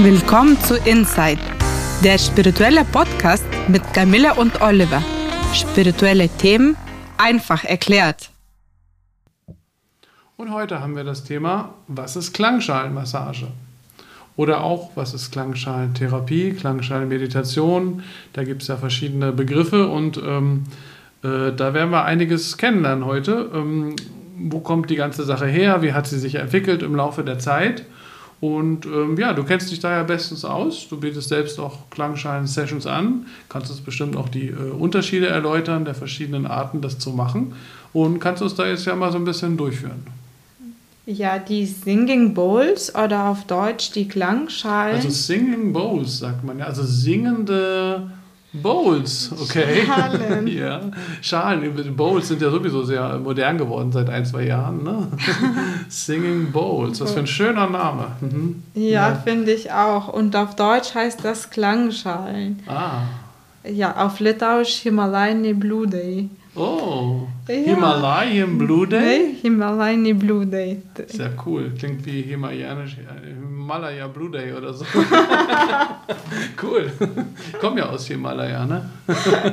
Willkommen zu Inside, der spirituelle Podcast mit Camilla und Oliver. Spirituelle Themen einfach erklärt. Und heute haben wir das Thema, was ist Klangschalenmassage? Oder auch, was ist Klangschalentherapie, Klangschalenmeditation? Da gibt es ja verschiedene Begriffe und ähm, äh, da werden wir einiges kennenlernen heute. Ähm, wo kommt die ganze Sache her? Wie hat sie sich entwickelt im Laufe der Zeit? Und ähm, ja, du kennst dich da ja bestens aus. Du bietest selbst auch Klangschalen-Sessions an. Kannst uns bestimmt auch die äh, Unterschiede erläutern, der verschiedenen Arten, das zu machen. Und kannst uns da jetzt ja mal so ein bisschen durchführen. Ja, die Singing Bowls oder auf Deutsch die Klangschalen. Also Singing Bowls sagt man ja. Also singende Bowls, okay. Schalen. ja, Schalen. Bowls sind ja sowieso sehr modern geworden seit ein, zwei Jahren. Ne? Singing Bowls, was für ein schöner Name. Mhm. Ja, ja. finde ich auch. Und auf Deutsch heißt das Klangschalen. Ah. Ja, auf Litauisch Himalayan Bludei. Oh, ja. Himalayan Blue Day? Nee, Himalayan Blue Day. Sehr cool. Klingt wie Himalayanisch, Himalaya Blue Day oder so. cool. Ich komme ja aus Himalaya, ne?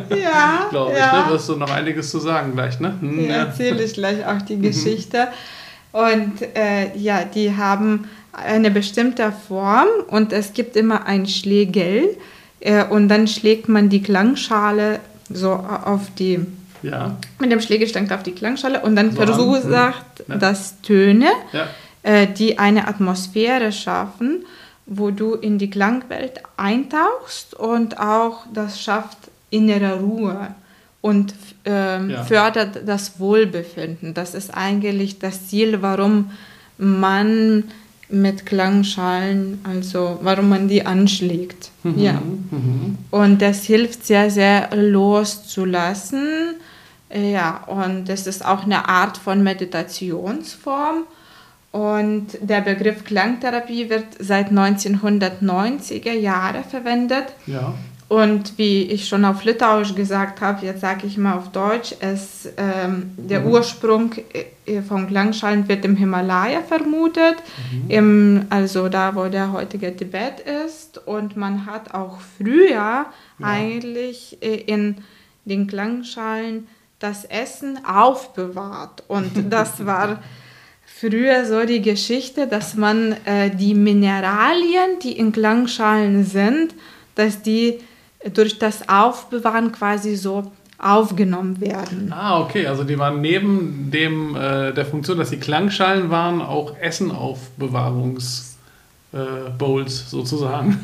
Ja. Glaube ich, ja. ne? Wirst du noch einiges zu sagen gleich, ne? Hm, ja, erzähle ich gleich auch die mhm. Geschichte. Und äh, ja, die haben eine bestimmte Form und es gibt immer ein Schlägel äh, und dann schlägt man die Klangschale so auf die ja. mit dem Schlägelstand auf die Klangschale und dann verursacht hm. das Töne, ja. äh, die eine Atmosphäre schaffen, wo du in die Klangwelt eintauchst und auch das schafft innere Ruhe und ja. fördert das Wohlbefinden. Das ist eigentlich das Ziel, warum man mit Klangschalen, also warum man die anschlägt. Mhm. Ja. Mhm. Und das hilft sehr, sehr loszulassen ja, und das ist auch eine Art von Meditationsform. Und der Begriff Klangtherapie wird seit 1990er Jahren verwendet. Ja. Und wie ich schon auf Litauisch gesagt habe, jetzt sage ich mal auf Deutsch, es, ähm, der mhm. Ursprung äh, von Klangschalen wird im Himalaya vermutet, mhm. im, also da, wo der heutige Tibet ist. Und man hat auch früher ja. eigentlich äh, in den Klangschalen das Essen aufbewahrt. Und das war früher so die Geschichte, dass man äh, die Mineralien, die in Klangschalen sind, dass die durch das Aufbewahren quasi so aufgenommen werden. Ah, okay, also die waren neben dem, äh, der Funktion, dass sie Klangschalen waren, auch Essenaufbewahrungs- äh, Bowls sozusagen.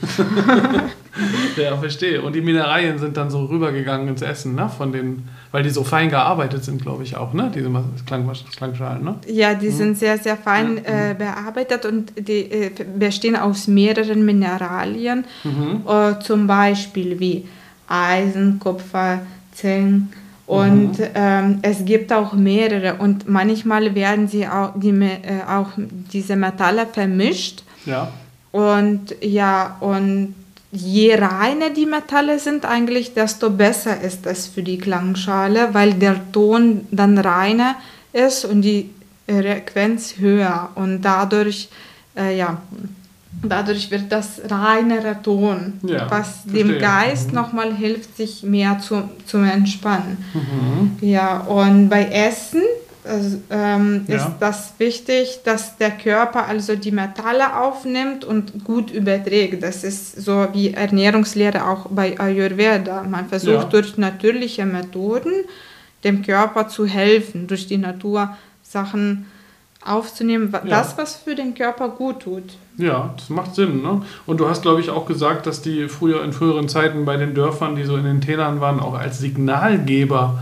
ja, verstehe. Und die Mineralien sind dann so rübergegangen ins Essen, ne? Von den, weil die so fein gearbeitet sind, glaube ich auch, ne? Diese Klang, Klangschalen, ne? Ja, die mhm. sind sehr, sehr fein äh, bearbeitet und die äh, bestehen aus mehreren Mineralien, mhm. äh, zum Beispiel wie Eisen, Kupfer, Zink. Und mhm. ähm, es gibt auch mehrere und manchmal werden sie auch, die, äh, auch diese Metalle vermischt. Ja. Und ja, und je reiner die Metalle sind eigentlich, desto besser ist es für die Klangschale, weil der Ton dann reiner ist und die Frequenz höher und dadurch, äh, ja, dadurch wird das reinere Ton, ja, was verstehe. dem Geist mhm. nochmal hilft, sich mehr zu, zu entspannen. Mhm. Ja, und bei Essen ähm, ja. ist das wichtig, dass der Körper also die Metalle aufnimmt und gut überträgt. Das ist so wie Ernährungslehre auch bei Ayurveda. Man versucht ja. durch natürliche Methoden dem Körper zu helfen, durch die Natur Sachen aufzunehmen, ja. das, was für den Körper gut tut. Ja, das macht Sinn. Ne? Und du hast, glaube ich, auch gesagt, dass die früher in früheren Zeiten bei den Dörfern, die so in den Tälern waren, auch als Signalgeber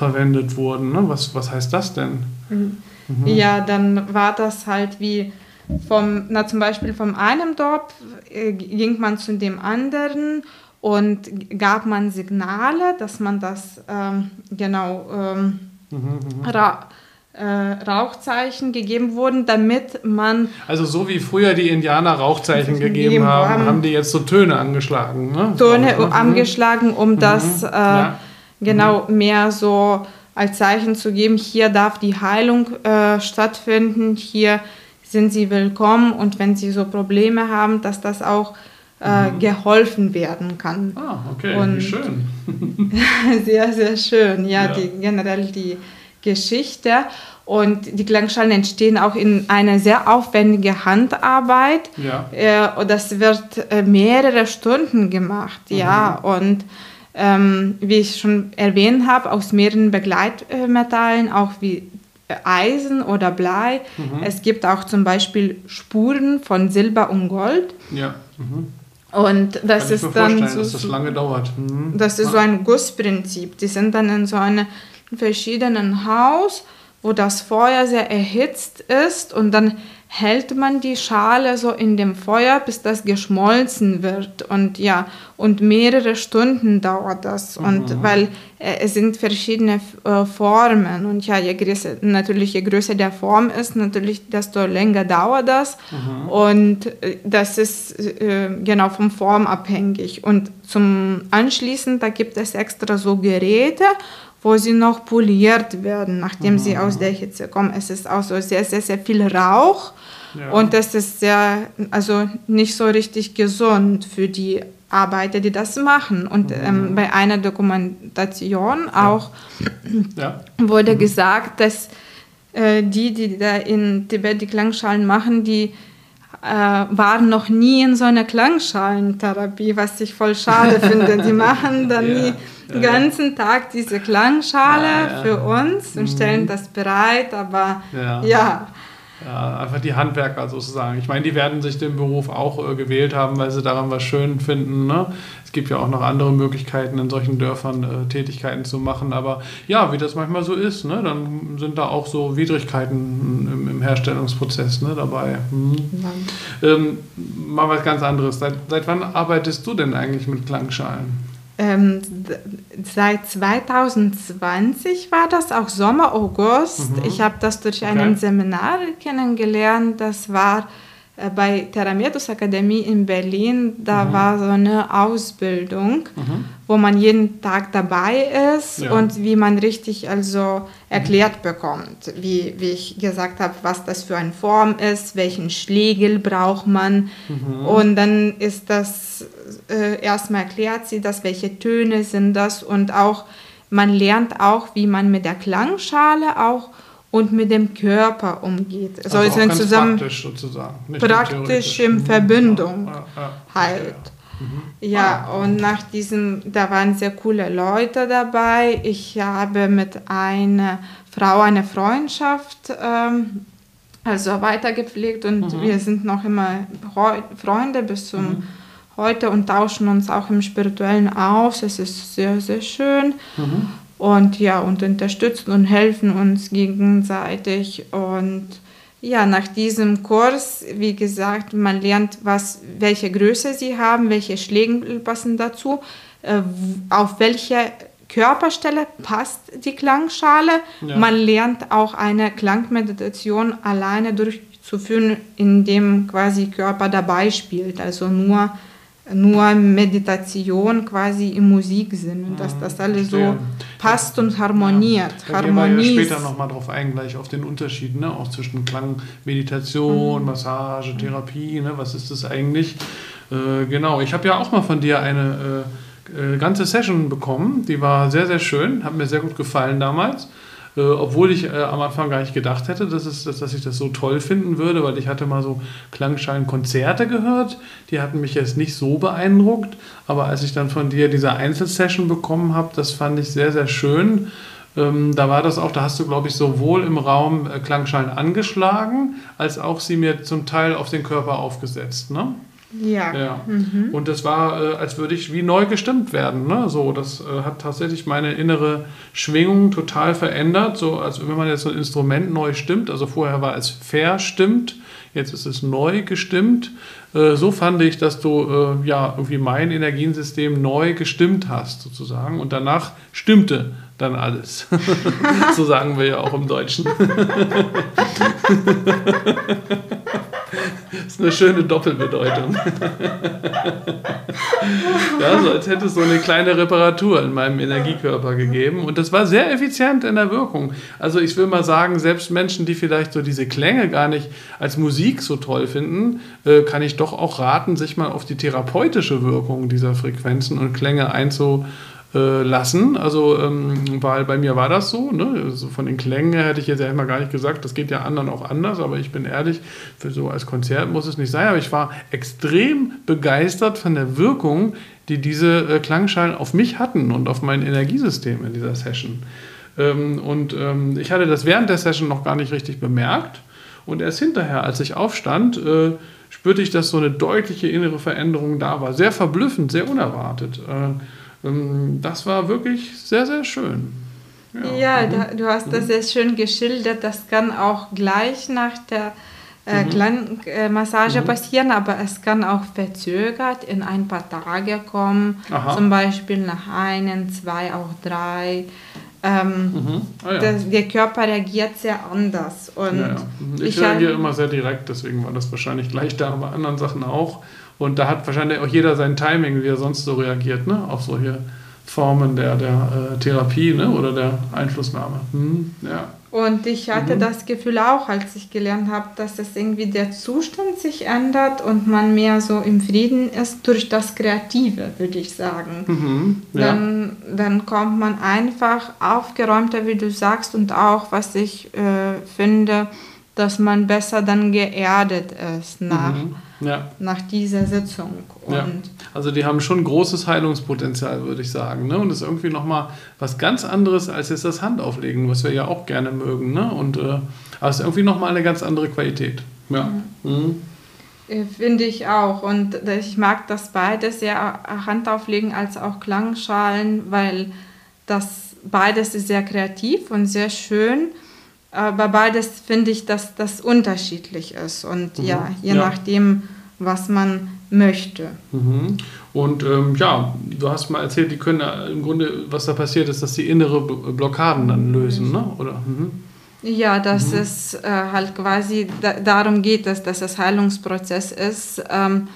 verwendet wurden. Ne? Was, was heißt das denn? Mhm. Mhm. Ja, dann war das halt wie vom, na zum Beispiel vom einem Dorf äh, ging man zu dem anderen und gab man Signale, dass man das ähm, genau ähm, mhm, mhm. ra äh, Rauchzeichen gegeben wurden, damit man. Also so wie früher die Indianer Rauchzeichen gegeben haben, haben, haben die jetzt so Töne angeschlagen. Ne? Töne so, angeschlagen, um das äh, ja genau mhm. mehr so als Zeichen zu geben, hier darf die Heilung äh, stattfinden, hier sind sie willkommen und wenn sie so Probleme haben, dass das auch äh, mhm. geholfen werden kann. Ah, okay, und schön. sehr, sehr schön. Ja, ja. Die, generell die Geschichte. Und die Klangschalen entstehen auch in einer sehr aufwendigen Handarbeit. Ja. Äh, das wird äh, mehrere Stunden gemacht. Mhm. Ja, und ähm, wie ich schon erwähnt habe, aus mehreren Begleitmetallen, auch wie Eisen oder Blei. Mhm. Es gibt auch zum Beispiel Spuren von Silber und Gold. Ja. Mhm. Und das Kann ist dann so, dass das lange dauert. Mhm. Das ist so ein Gussprinzip. Die sind dann in so einem verschiedenen Haus, wo das Feuer sehr erhitzt ist und dann hält man die Schale so in dem Feuer, bis das geschmolzen wird. Und ja, und mehrere Stunden dauert das. Mhm. Und weil äh, es sind verschiedene äh, Formen. Und ja, je größer, natürlich, je größer der Form ist, natürlich, desto länger dauert das. Mhm. Und äh, das ist äh, genau vom Form abhängig. Und zum Anschließen, da gibt es extra so Geräte, wo sie noch poliert werden, nachdem mhm. sie aus der Hitze kommen. Es ist auch so sehr, sehr, sehr viel Rauch ja. und das ist sehr, also nicht so richtig gesund für die Arbeiter, die das machen. Und mhm. ähm, bei einer Dokumentation auch ja. wurde mhm. gesagt, dass äh, die, die da in Tibet die Klangschalen machen, die äh, waren noch nie in so einer Klangschalentherapie, was ich voll schade finde. Die machen dann ja. nie den ganzen Tag diese Klangschale für uns und stellen mhm. das bereit, aber ja ja, einfach die Handwerker sozusagen. Ich meine, die werden sich den Beruf auch äh, gewählt haben, weil sie daran was schön finden. Ne? Es gibt ja auch noch andere Möglichkeiten, in solchen Dörfern äh, Tätigkeiten zu machen. Aber ja, wie das manchmal so ist, ne? dann sind da auch so Widrigkeiten im, im Herstellungsprozess ne, dabei. Hm. Ähm, mal was ganz anderes. Seit, seit wann arbeitest du denn eigentlich mit Klangschalen? Ähm, seit 2020 war das, auch Sommer, August. Mhm. Ich habe das durch okay. ein Seminar kennengelernt. Das war bei Therametus Akademie in Berlin. Da mhm. war so eine Ausbildung, mhm. wo man jeden Tag dabei ist ja. und wie man richtig also erklärt bekommt, wie, wie ich gesagt habe, was das für eine Form ist, welchen Schlegel braucht man. Mhm. Und dann ist das äh, erstmal erklärt sie das, welche Töne sind das und auch man lernt auch, wie man mit der Klangschale auch und mit dem Körper umgeht. Also, also sind zusammen praktisch sozusagen. praktisch in Verbindung ja, ja, halt. Mhm. Ja, und nach diesem, da waren sehr coole Leute dabei. Ich habe mit einer Frau eine Freundschaft ähm, also weitergepflegt und mhm. wir sind noch immer Freunde bis zum mhm heute und tauschen uns auch im Spirituellen aus. Es ist sehr, sehr schön. Mhm. Und ja, und unterstützen und helfen uns gegenseitig. Und ja, nach diesem Kurs, wie gesagt, man lernt, was, welche Größe sie haben, welche Schläge passen dazu, äh, auf welche Körperstelle passt die Klangschale. Ja. Man lernt auch eine Klangmeditation alleine durchzuführen, indem quasi Körper dabei spielt. Also nur nur Meditation quasi im Musiksinn und dass das alles so passt und harmoniert. Ja, Harmonie. Wir ja später nochmal drauf ein, gleich auf den Unterschied, ne? auch zwischen Klang, Meditation, mhm. Massage, Therapie, ne? was ist das eigentlich? Äh, genau, ich habe ja auch mal von dir eine äh, äh, ganze Session bekommen, die war sehr, sehr schön, hat mir sehr gut gefallen damals. Äh, obwohl ich äh, am Anfang gar nicht gedacht hätte, dass, es, dass, dass ich das so toll finden würde, weil ich hatte mal so Klangschalen-Konzerte gehört, die hatten mich jetzt nicht so beeindruckt, aber als ich dann von dir diese Einzelsession bekommen habe, das fand ich sehr, sehr schön. Ähm, da war das auch, da hast du, glaube ich, sowohl im Raum äh, Klangschalen angeschlagen, als auch sie mir zum Teil auf den Körper aufgesetzt. Ne? Ja. ja. Mhm. Und das war, äh, als würde ich wie neu gestimmt werden. Ne? So, das äh, hat tatsächlich meine innere Schwingung total verändert. So, als wenn man jetzt so ein Instrument neu stimmt. Also vorher war es verstimmt, jetzt ist es neu gestimmt. Äh, so fand ich, dass du ja irgendwie mein Energiensystem neu gestimmt hast, sozusagen. Und danach stimmte dann alles. so sagen wir ja auch im Deutschen. ist eine schöne Doppelbedeutung. ja, so als hätte es so eine kleine Reparatur in meinem Energiekörper gegeben. Und das war sehr effizient in der Wirkung. Also ich will mal sagen, selbst Menschen, die vielleicht so diese Klänge gar nicht als Musik so toll finden, äh, kann ich doch auch raten, sich mal auf die therapeutische Wirkung dieser Frequenzen und Klänge einzu äh, lassen. Also, ähm, weil bei mir war das so. Ne? Also von den Klängen hätte ich jetzt erstmal gar nicht gesagt, das geht ja anderen auch anders, aber ich bin ehrlich, für so als Konzert muss es nicht sein. Aber ich war extrem begeistert von der Wirkung, die diese äh, Klangschalen auf mich hatten und auf mein Energiesystem in dieser Session. Ähm, und ähm, ich hatte das während der Session noch gar nicht richtig bemerkt. Und erst hinterher, als ich aufstand, äh, spürte ich, dass so eine deutliche innere Veränderung da war. Sehr verblüffend, sehr unerwartet. Äh, das war wirklich sehr, sehr schön. Ja, ja mhm. du hast das mhm. sehr schön geschildert. Das kann auch gleich nach der äh, mhm. Klangmassage mhm. passieren, aber es kann auch verzögert in ein paar Tage kommen. Aha. Zum Beispiel nach einem, zwei, auch drei. Ähm, mhm. ah, ja. das, der Körper reagiert sehr anders. Und ja, ja. Ich, ich reagiere immer sehr direkt, deswegen war das wahrscheinlich gleich da, bei anderen Sachen auch. Und da hat wahrscheinlich auch jeder sein Timing, wie er sonst so reagiert, ne? auf solche Formen der, der äh, Therapie ne? oder der Einflussnahme. Hm, ja. Und ich hatte mhm. das Gefühl auch, als ich gelernt habe, dass es irgendwie der Zustand sich ändert und man mehr so im Frieden ist durch das Kreative, würde ich sagen. Mhm. Ja. Dann, dann kommt man einfach aufgeräumter, wie du sagst, und auch, was ich äh, finde, dass man besser dann geerdet ist nach. Mhm ja. nach dieser Sitzung. Ja. Also die haben schon großes Heilungspotenzial, würde ich sagen. Ne? Und das ist irgendwie nochmal was ganz anderes als jetzt das Handauflegen, was wir ja auch gerne mögen. Ne? Und äh, aber es ist irgendwie nochmal eine ganz andere Qualität. Ja. Mhm. Mhm. Äh, finde ich auch. Und ich mag das beides, ja, Handauflegen als auch Klangschalen, weil das beides ist sehr kreativ und sehr schön. Aber beides finde ich, dass das unterschiedlich ist und mhm. ja, je ja. nachdem, was man möchte. Mhm. Und ähm, ja, du hast mal erzählt, die können im Grunde, was da passiert ist, dass die innere Blockaden dann lösen, ne? oder? Mhm. Ja, dass mhm. es äh, halt quasi da, darum geht, dass, dass es Heilungsprozess ist. Ähm,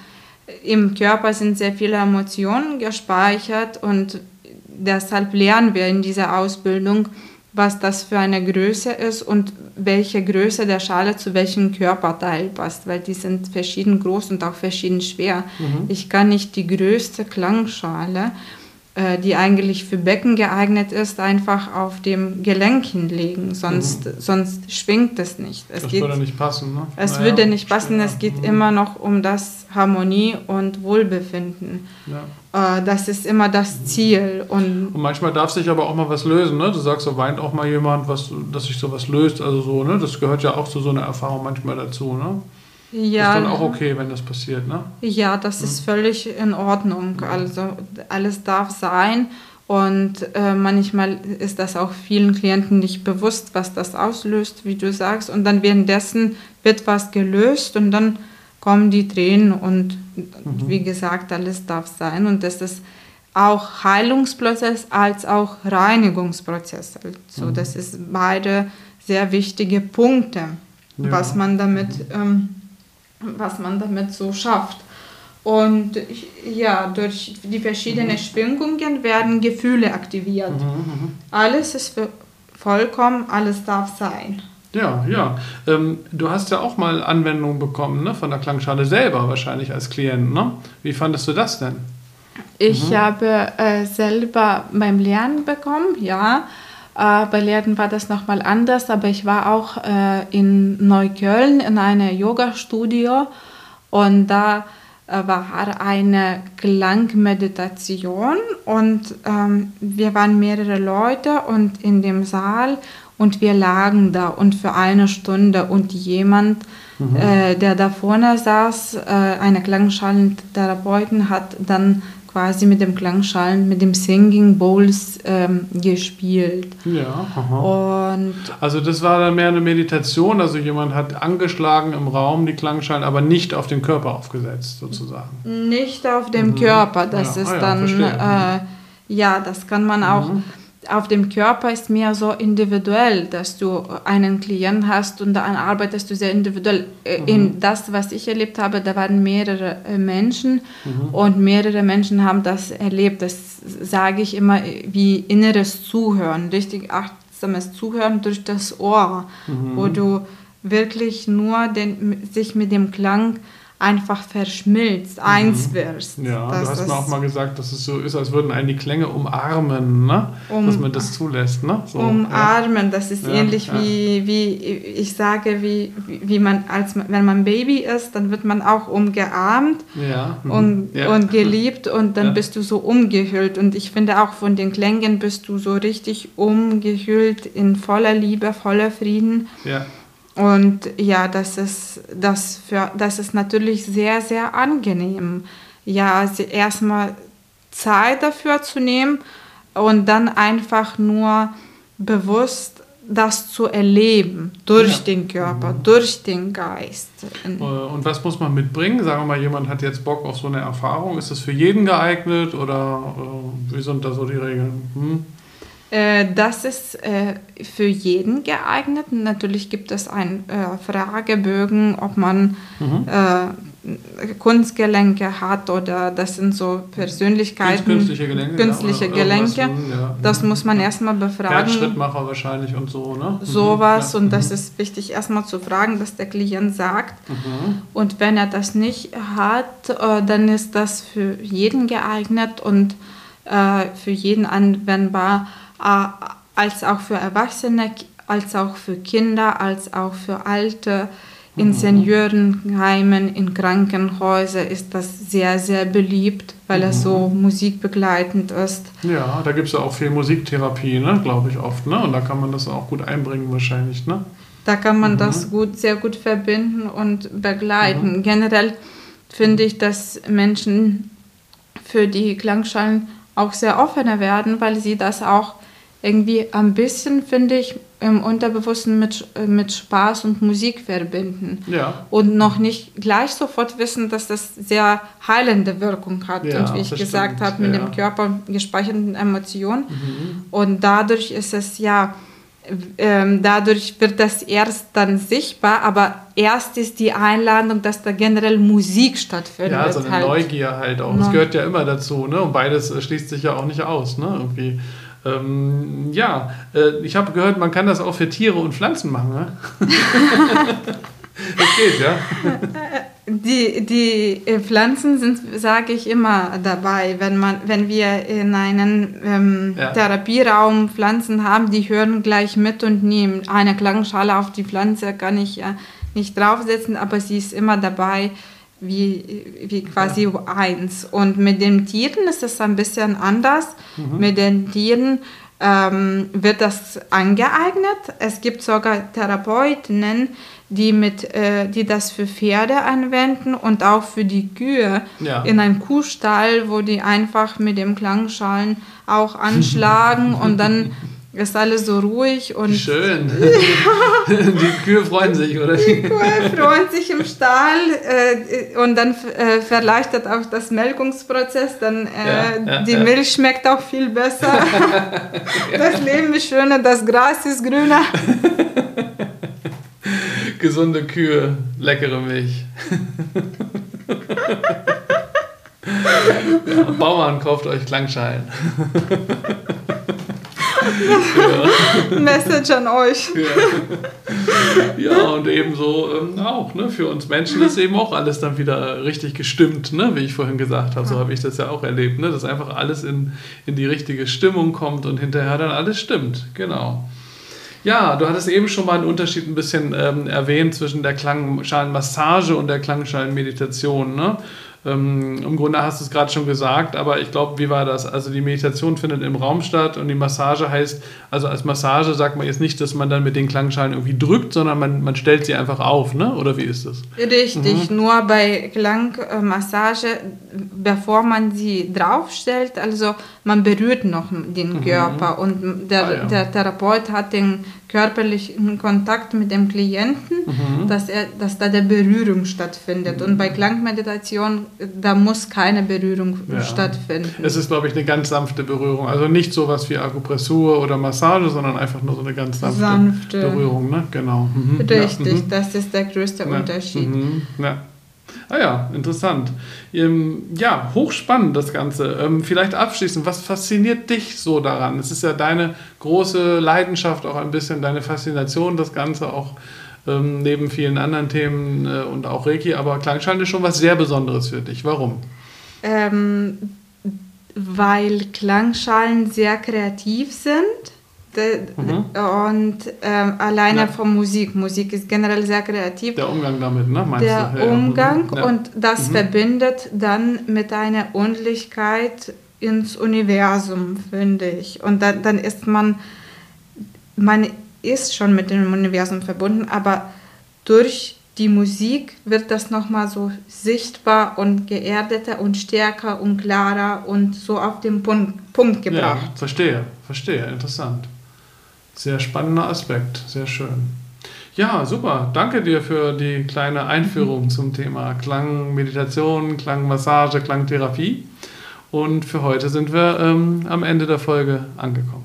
Im Körper sind sehr viele Emotionen gespeichert und deshalb lernen wir in dieser Ausbildung, was das für eine Größe ist und welche Größe der Schale zu welchem Körperteil passt, weil die sind verschieden groß und auch verschieden schwer. Mhm. Ich kann nicht die größte Klangschale, die eigentlich für Becken geeignet ist, einfach auf dem Gelenk hinlegen, sonst, mhm. sonst schwingt es nicht. Es das geht, würde nicht passen. Ne? Es naja, würde nicht passen, es geht mhm. immer noch um das Harmonie und Wohlbefinden. Ja. Äh, das ist immer das Ziel. Und, und, manchmal darf sich aber auch mal was lösen. Ne? Du sagst, so weint auch mal jemand, was, dass sich sowas löst. Also so, ne? Das gehört ja auch zu so einer Erfahrung manchmal dazu. Ne? Ja. Ist dann auch okay, wenn das passiert, ne? Ja, das mhm. ist völlig in Ordnung. Also alles darf sein. Und äh, manchmal ist das auch vielen Klienten nicht bewusst, was das auslöst, wie du sagst. Und dann währenddessen wird was gelöst und dann kommen die Tränen und mhm. wie gesagt, alles darf sein. Und das ist auch Heilungsprozess als auch Reinigungsprozess. Also mhm. das ist beide sehr wichtige Punkte, ja. was man damit, ähm, was man damit so schafft. Und ja, durch die verschiedenen mhm. Schwingungen werden Gefühle aktiviert. Mhm, mhm. Alles ist vollkommen, alles darf sein. Ja, ja. Ähm, du hast ja auch mal Anwendungen bekommen ne, von der Klangschale selber wahrscheinlich als Klient. Ne? Wie fandest du das denn? Ich mhm. habe äh, selber beim Lernen bekommen, ja. Äh, bei Lernen war das nochmal anders, aber ich war auch äh, in Neukölln in einem Yoga-Studio und da äh, war eine Klangmeditation und ähm, wir waren mehrere Leute und in dem Saal und wir lagen da und für eine Stunde und jemand, mhm. äh, der da vorne saß, äh, eine Klangschalentherapeuten hat dann quasi mit dem Klangschalen, mit dem Singing Bowls ähm, gespielt. Ja, aha. Und also das war dann mehr eine Meditation, also jemand hat angeschlagen im Raum die Klangschalen, aber nicht auf den Körper aufgesetzt sozusagen. Nicht auf dem mhm. Körper, das ja. ist ah, ja, dann, äh, ja, das kann man auch... Mhm auf dem Körper ist mehr so individuell, dass du einen Klient hast und dann arbeitest du sehr individuell. Äh, mhm. In das, was ich erlebt habe, da waren mehrere äh, Menschen mhm. und mehrere Menschen haben das erlebt. Das sage ich immer wie inneres Zuhören, richtig achtsames Zuhören durch das Ohr, mhm. wo du wirklich nur den, sich mit dem Klang einfach verschmilzt, mhm. eins wirst. Ja, du hast mir auch mal gesagt, dass es so ist, als würden einen die Klänge umarmen, ne? Um, dass man das zulässt. Ne? So, umarmen, ja. das ist ja, ähnlich ja. Wie, wie ich sage, wie, wie man, als wenn man Baby ist, dann wird man auch umgearmt mhm. und, und geliebt und dann bist du so umgehüllt. Und ich finde auch von den Klängen bist du so richtig umgehüllt in voller Liebe, voller Frieden. Ja. Und ja, das ist, das, für, das ist natürlich sehr, sehr angenehm. Ja, erstmal Zeit dafür zu nehmen und dann einfach nur bewusst das zu erleben durch ja. den Körper, mhm. durch den Geist. Äh, und was muss man mitbringen? Sagen wir mal, jemand hat jetzt Bock auf so eine Erfahrung. Ist das für jeden geeignet oder äh, wie sind da so die Regeln? Hm? Äh, das ist äh, für jeden geeignet. Natürlich gibt es einen äh, Fragebögen, ob man mhm. Kunstgelenke hat oder das sind so Persönlichkeiten. Künstliche Gelenke. Künstliche Gelenke. Ja. Das muss man erstmal befragen. Herzschrittmacher wahrscheinlich und so, ne? Mhm. Sowas ja. und das mhm. ist wichtig erstmal zu fragen, was der Klient sagt. Mhm. Und wenn er das nicht hat, dann ist das für jeden geeignet und für jeden anwendbar als auch für Erwachsene, als auch für Kinder, als auch für Alte. In mhm. Seniorenheimen, in Krankenhäusern ist das sehr, sehr beliebt, weil mhm. es so musikbegleitend ist. Ja, da gibt es ja auch viel Musiktherapie, ne, glaube ich oft. Ne? Und da kann man das auch gut einbringen wahrscheinlich. Ne? Da kann man mhm. das gut, sehr gut verbinden und begleiten. Mhm. Generell finde ich, dass Menschen für die Klangschalen auch sehr offener werden, weil sie das auch irgendwie ein bisschen, finde ich, im Unterbewussten mit, mit Spaß und Musik verbinden. Ja. Und noch nicht gleich sofort wissen, dass das sehr heilende Wirkung hat. Ja, und wie ich gesagt habe, mit ja. dem Körper gespeicherten Emotionen. Mhm. Und dadurch ist es ja, ähm, dadurch wird das erst dann sichtbar, aber erst ist die Einladung, dass da generell Musik stattfindet. Ja, so eine halt. Neugier halt auch. Das gehört ja immer dazu, ne? Und beides schließt sich ja auch nicht aus, ne? Irgendwie. Ähm, ja, äh, ich habe gehört, man kann das auch für Tiere und Pflanzen machen. Ne? das geht, ja. Die, die äh, Pflanzen sind, sage ich immer, dabei. Wenn, man, wenn wir in einem ähm, ja. Therapieraum Pflanzen haben, die hören gleich mit und nehmen eine Klangschale auf die Pflanze, kann ich ja nicht draufsetzen, aber sie ist immer dabei wie, wie quasi ja. eins. Und mit den Tieren ist es ein bisschen anders. Mhm. Mit den Tieren ähm, wird das angeeignet. Es gibt sogar Therapeutinnen, die, mit, äh, die das für Pferde anwenden und auch für die Kühe ja. in einem Kuhstall, wo die einfach mit dem Klangschalen auch anschlagen und dann ist alles so ruhig und. Schön. die Kühe freuen sich, oder? Die Kühe freuen sich im Stall äh, und dann äh, verleichtert auch das Melkungsprozess. Dann äh, ja, ja, die. Milch schmeckt auch viel besser. das Leben ist schöner, das Gras ist grüner. Gesunde Kühe, leckere Milch. Bauern, kauft euch Klangschalen ja. Message an euch. Ja, ja und ebenso ähm, auch, ne? Für uns Menschen ist eben auch alles dann wieder richtig gestimmt, ne? Wie ich vorhin gesagt habe. So habe ich das ja auch erlebt, ne? Dass einfach alles in, in die richtige Stimmung kommt und hinterher dann alles stimmt. Genau. Ja, du hattest eben schon mal einen Unterschied ein bisschen ähm, erwähnt zwischen der Klangschalenmassage und der Klangschalenmeditation. Ne? Ähm, Im Grunde hast du es gerade schon gesagt, aber ich glaube, wie war das? Also die Meditation findet im Raum statt und die Massage heißt, also als Massage sagt man jetzt nicht, dass man dann mit den Klangschalen irgendwie drückt, sondern man, man stellt sie einfach auf, ne? Oder wie ist das? Richtig, mhm. nur bei Klangmassage, bevor man sie draufstellt, also man berührt noch den mhm. Körper und der, ah, ja. der Therapeut hat den körperlichen Kontakt mit dem Klienten, mhm. dass, er, dass da der Berührung stattfindet. Und bei Klangmeditation, da muss keine Berührung ja. stattfinden. Es ist, glaube ich, eine ganz sanfte Berührung. Also nicht so was wie Akupressur oder Massage, sondern einfach nur so eine ganz sanfte, sanfte. Berührung. Ne? Genau. Mhm. Richtig, ja. mhm. das ist der größte ja. Unterschied. Mhm. Ja. Ah ja, interessant. Ähm, ja, hochspannend das Ganze. Ähm, vielleicht abschließend, was fasziniert dich so daran? Es ist ja deine große Leidenschaft, auch ein bisschen deine Faszination, das Ganze auch ähm, neben vielen anderen Themen äh, und auch Reiki, aber Klangschalen ist schon was sehr Besonderes für dich. Warum? Ähm, weil Klangschalen sehr kreativ sind Mhm. Und ähm, alleine ja. von Musik. Musik ist generell sehr kreativ. Der Umgang damit, ne? Meinst Der du? Ja, Umgang ja. und das mhm. verbindet dann mit einer Ordentlichkeit ins Universum, finde ich. Und da, dann ist man, man ist schon mit dem Universum verbunden, aber durch die Musik wird das nochmal so sichtbar und geerdeter und stärker und klarer und so auf den Punkt, Punkt gebracht. Ja, verstehe, verstehe, interessant. Sehr spannender Aspekt, sehr schön. Ja, super. Danke dir für die kleine Einführung zum Thema Klangmeditation, Klangmassage, Klangtherapie. Und für heute sind wir ähm, am Ende der Folge angekommen.